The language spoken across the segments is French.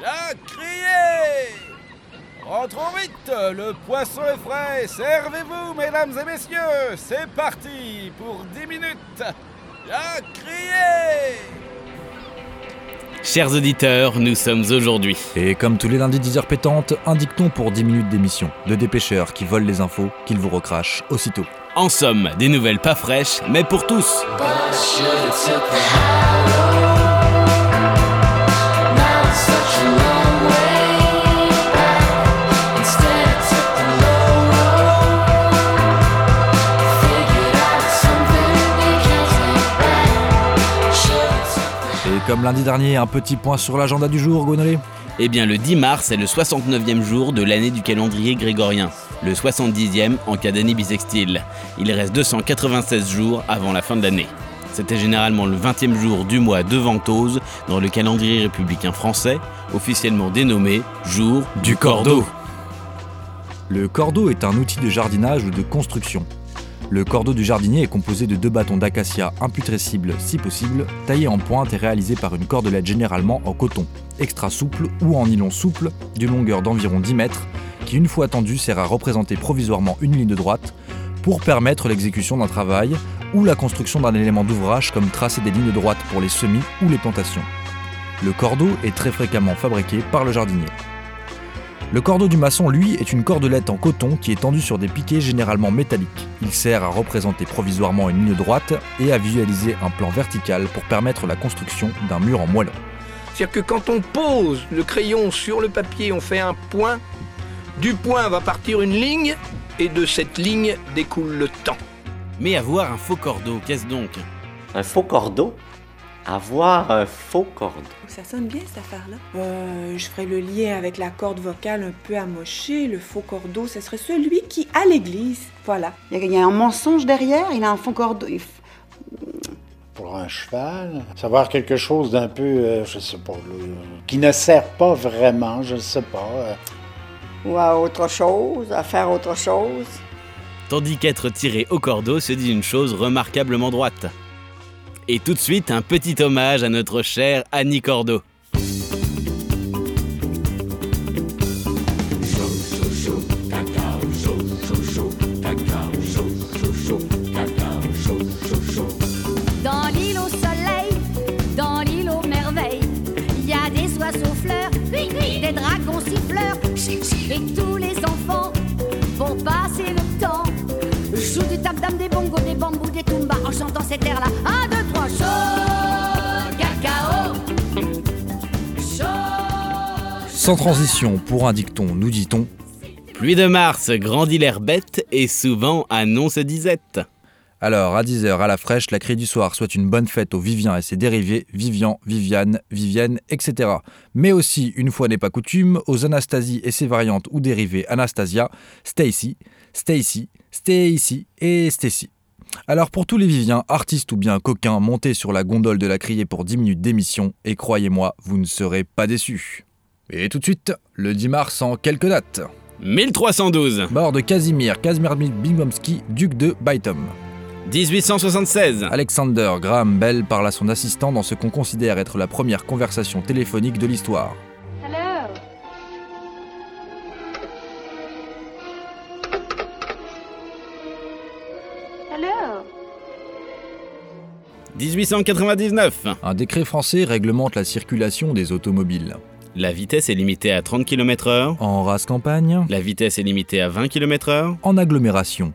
La criée Rentrons vite, le poisson est frais, servez-vous mesdames et messieurs, c'est parti pour 10 minutes. La criée Chers auditeurs, nous sommes aujourd'hui. Et comme tous les lundis 10h pétantes, un dicton pour 10 minutes d'émission. De dépêcheurs qui volent les infos, qu'ils vous recrachent aussitôt. En somme, des nouvelles pas fraîches, mais pour tous. Comme lundi dernier, un petit point sur l'agenda du jour, Gonolé Eh bien, le 10 mars est le 69e jour de l'année du calendrier grégorien, le 70e en cas d'année bisextile. Il reste 296 jours avant la fin de l'année. C'était généralement le 20e jour du mois de Ventose dans le calendrier républicain français, officiellement dénommé jour du cordeau. Le cordeau est un outil de jardinage ou de construction. Le cordeau du jardinier est composé de deux bâtons d'acacia imputrescibles si possible, taillés en pointe et réalisés par une cordelette généralement en coton, extra souple ou en nylon souple, d'une longueur d'environ 10 mètres, qui une fois tendue sert à représenter provisoirement une ligne droite pour permettre l'exécution d'un travail ou la construction d'un élément d'ouvrage comme tracer des lignes droites pour les semis ou les plantations. Le cordeau est très fréquemment fabriqué par le jardinier. Le cordeau du maçon, lui, est une cordelette en coton qui est tendue sur des piquets généralement métalliques. Il sert à représenter provisoirement une ligne droite et à visualiser un plan vertical pour permettre la construction d'un mur en moellon. C'est-à-dire que quand on pose le crayon sur le papier, on fait un point. Du point va partir une ligne et de cette ligne découle le temps. Mais avoir un faux cordeau, qu'est-ce donc? Un faux cordeau? Avoir un faux cordeau. Ça sonne bien cette affaire-là. Euh, je ferais le lien avec la corde vocale un peu amochée. Le faux cordeau, ce serait celui qui, à l'église, voilà. Il y, a, il y a un mensonge derrière, il a un faux cordeau. il pour un cheval, savoir quelque chose d'un peu, euh, je sais pas, qui ne sert pas vraiment, je ne sais pas. euh. Ou à autre chose, à faire autre chose. Tandis qu'être tiré au cordeau se dit une chose remarquablement droite. Et tout de suite, un petit hommage à notre chère Annie Cordeau. Dans l'île au soleil, dans l'île aux merveilles, il y a des oiseaux fleurs, des dragons siffleurs, et tous les enfants vont passer le temps. Jouent du tam-tam, des bongos, des bambous, des tumbas, en chantant cet air-là. Sans transition, pour un dicton, nous dit-on Pluie de mars grandit l'herbe bête et souvent annonce disette. Alors, à 10h à la fraîche, la crie du soir souhaite une bonne fête aux Viviens et ses dérivés, Vivian, Viviane, Vivienne, etc. Mais aussi, une fois n'est pas coutume, aux Anastasie et ses variantes ou dérivés Anastasia, Stacy, Stacy, Stacy et Stacy. Alors pour tous les Viviens, artistes ou bien coquins, montez sur la gondole de la criée pour 10 minutes d'émission et croyez-moi, vous ne serez pas déçus. Et tout de suite, le 10 mars en quelques dates. 1312, Mort de Casimir Casimir Bingomski, duc de Bytom. 1876, Alexander Graham Bell parle à son assistant dans ce qu'on considère être la première conversation téléphonique de l'histoire. Hello. 1899, Un décret français réglemente la circulation des automobiles. La vitesse est limitée à 30 km/h, En race campagne, la vitesse est limitée à 20 km/h, en agglomération.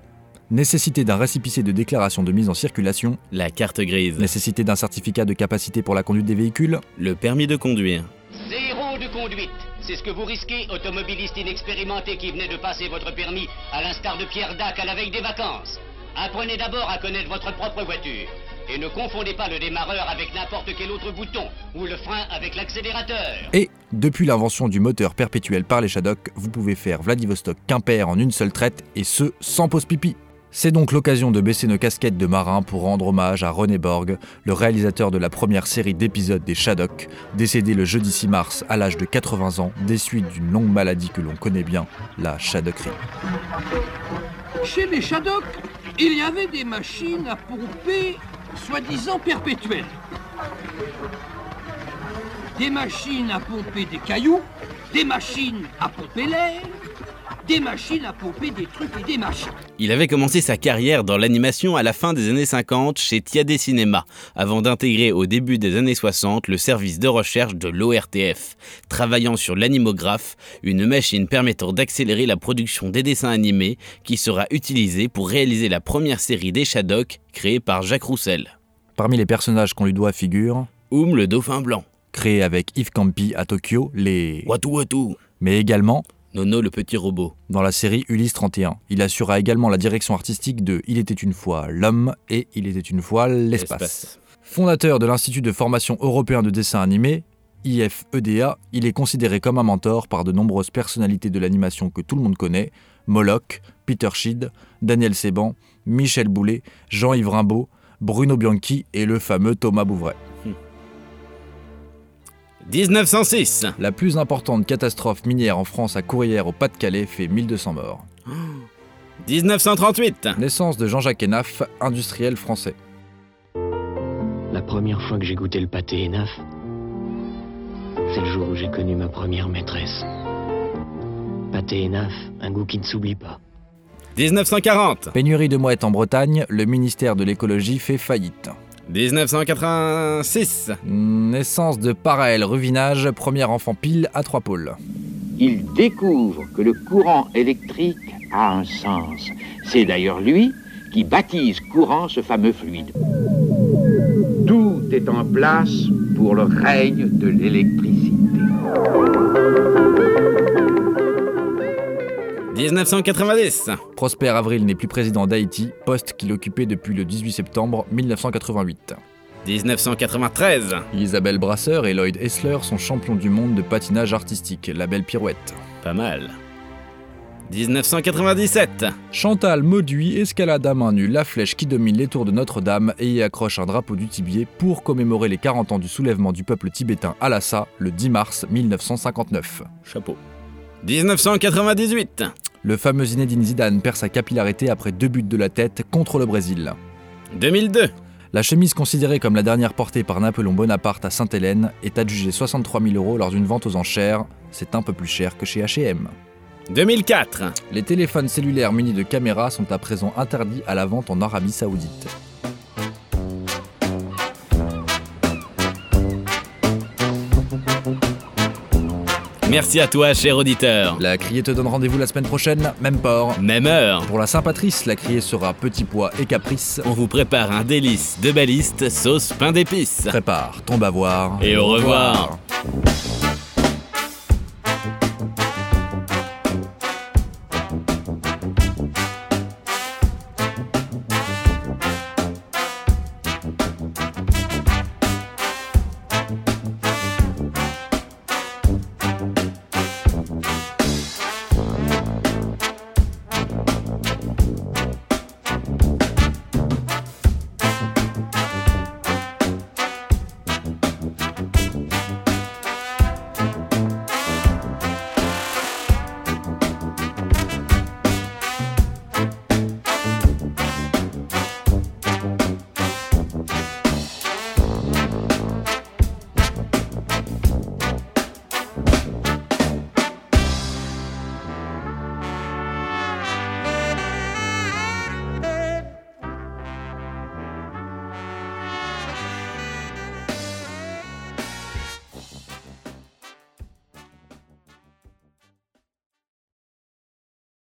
Nécessité d'un récépissé de déclaration de mise en circulation, la carte grise, nécessité d'un certificat de capacité pour la conduite des véhicules, le permis de conduire, Zéro de conduite. C'est ce que vous risquez, automobiliste inexpérimenté qui venez de passer votre permis, à l'instar de Pierre Dac à la veille des vacances. Apprenez d'abord à connaître votre propre voiture. Et ne confondez pas le démarreur avec n'importe quel autre bouton, ou le frein avec l'accélérateur. Et, depuis l'invention du moteur perpétuel par les Shadok, vous pouvez faire Vladivostok-Quimper en une seule traite, et ce, sans pause pipi. C'est donc l'occasion de baisser nos casquettes de marin pour rendre hommage à René Borg, le réalisateur de la première série d'épisodes des Shadok, décédé le jeudi 6 mars à l'âge de 80 ans des suites d'une longue maladie que l'on connaît bien, la Shadockerie. Chez les Shadok, il y avait des machines à pomper soi-disant perpétuelles. Des machines à pomper des cailloux, des machines à pomper l'air, des machines à pomper des trucs et des machins. Il avait commencé sa carrière dans l'animation à la fin des années 50 chez Tiadé Cinéma, avant d'intégrer au début des années 60 le service de recherche de l'ORTF, travaillant sur l'animographe, une machine permettant d'accélérer la production des dessins animés qui sera utilisée pour réaliser la première série des Shadok créée par Jacques Roussel. Parmi les personnages qu'on lui doit figure, Oum le dauphin blanc, créé avec Yves Campi à Tokyo, les... Watu Watu, Mais également Nono le petit robot. dans la série Ulysse 31. Il assura également la direction artistique de Il était une fois l'homme et Il était une fois l'espace. Espace. Fondateur de l'Institut de formation européen de dessin animé, IFEDA, il est considéré comme un mentor par de nombreuses personnalités de l'animation que tout le monde connaît, Moloch, Peter Schied, Daniel Seban, Michel Boulet, Jean-Yves Rimbaud, Bruno Bianchi et le fameux Thomas Bouvray. 1906, La plus importante catastrophe minière en France à Courrières au Pas-de-Calais fait 1200 morts. 1938, Naissance de Jean-Jacques Enaf, industriel français. La première fois que j'ai goûté le pâté Enaf, c'est le jour où j'ai connu ma première maîtresse. Pâté Enaf, un goût qui ne s'oublie pas. 1940, Pénurie de mouettes en Bretagne, le ministère de l'écologie fait faillite. 1986, Naissance de Paraël Ruvinage, premier enfant pile à trois pôles. il découvre que le courant électrique a un sens. C'est d'ailleurs lui qui baptise courant ce fameux fluide. Tout est en place pour le règne de l'électricité. 1990, Prosper Avril n'est plus président d'Haïti, poste qu'il occupait depuis le 18 septembre 1988. 1993, Isabelle Brasseur et Lloyd Hessler sont champions du monde de patinage artistique, la belle pirouette. pas mal. 1997, Chantal Mauduit escalade à main nue la flèche qui domine les tours de Notre-Dame et y accroche un drapeau du Tibier pour commémorer les 40 ans du soulèvement du peuple tibétain à Lhasa le 10 mars 1959. chapeau. 1998, Le fameux Zinedine Zidane perd sa capillarité après deux buts de la tête contre le Brésil. 2002, La chemise considérée comme la dernière portée par Napoléon Bonaparte à Sainte-Hélène est adjugée 63 000 euros lors d'une vente aux enchères. C'est un peu plus cher que chez H&M. 2004, Les téléphones cellulaires munis de caméras sont à présent interdits à la vente en Arabie Saoudite. Merci à toi, cher auditeur. La criée te donne rendez-vous la semaine prochaine, même port. Même heure, Pour la Saint-Patrice, la criée sera petit pois et caprice. on vous prépare un délice de baliste sauce pain d'épices. Prépare ton bavoir. Et au revoir.